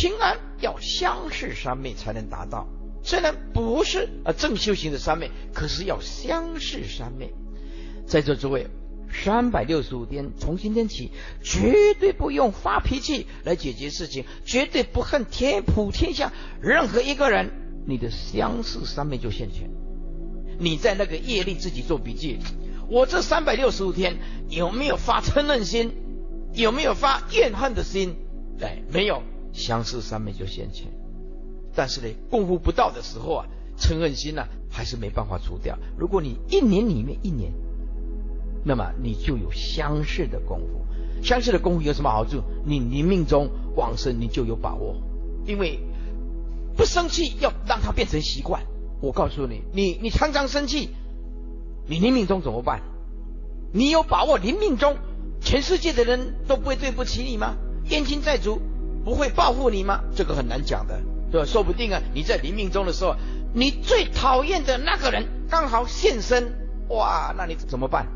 清安要相视三昧才能达到。虽然不是呃正修行的三昧，可是要相视三昧。在座诸位，三百六十五天，从今天起，绝对不用发脾气来解决事情，绝对不恨天普天下任何一个人，你的相视三昧就现前。你在那个业力自己做笔记，我这三百六十五天有没有发嗔恨心？有没有发怨恨的心？对，没有，相视三昧就现前。但是呢，功夫不到的时候啊，嗔恨心呢、还是没办法除掉。如果你一年里面一年，那么你就有相似的功夫。相似的功夫有什么好处？你你命中往生，你就有把握。因为不生气，要让它变成习惯。我告诉你，你你常常生气，你临命中怎么办？你有把握临命中，全世界的人都不会对不起你吗？冤亲债主不会报复你吗？这个很难讲的。对吧？说不定啊，你在临命中的时候，你最讨厌的那个人刚好现身，哇，那你怎么办？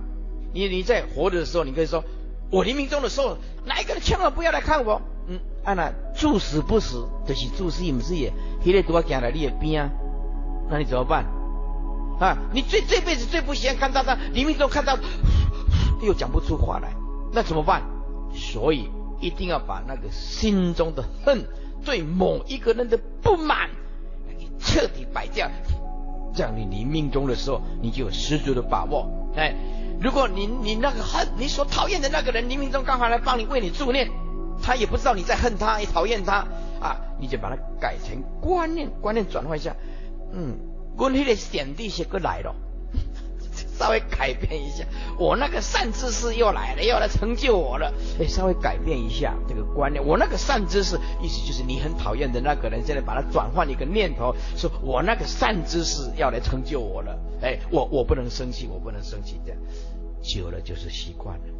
你你在活着的时候，你可以说，我临命中的时候，哪一个人千万不要来看我。嗯，按、啊、那注死不死，就是住死不是也，他在多讲了你也边啊，那你怎么办？啊，你最这辈子最不喜欢看到他临命中看到，又讲不出话来，那怎么办？所以一定要把那个心中的恨。对某一个人的不满，你彻底摆掉，这样你临命中的时候，你就有十足的把握。哎，如果你你那个恨你所讨厌的那个人临命中刚好来帮你为你助念，他也不知道你在恨他，也讨厌他啊，你就把它改成观念，观念转换一下，嗯，我那个显地些个来了。稍微改变一下，我那个善知识又来了，又来成就我了。哎，稍微改变一下这个观念。我那个善知识，意思就是你很讨厌的那个人，现在把它转换一个念头，说我那个善知识要来成就我了。哎，我我不能生气，我不能生气，这样久了就是习惯了。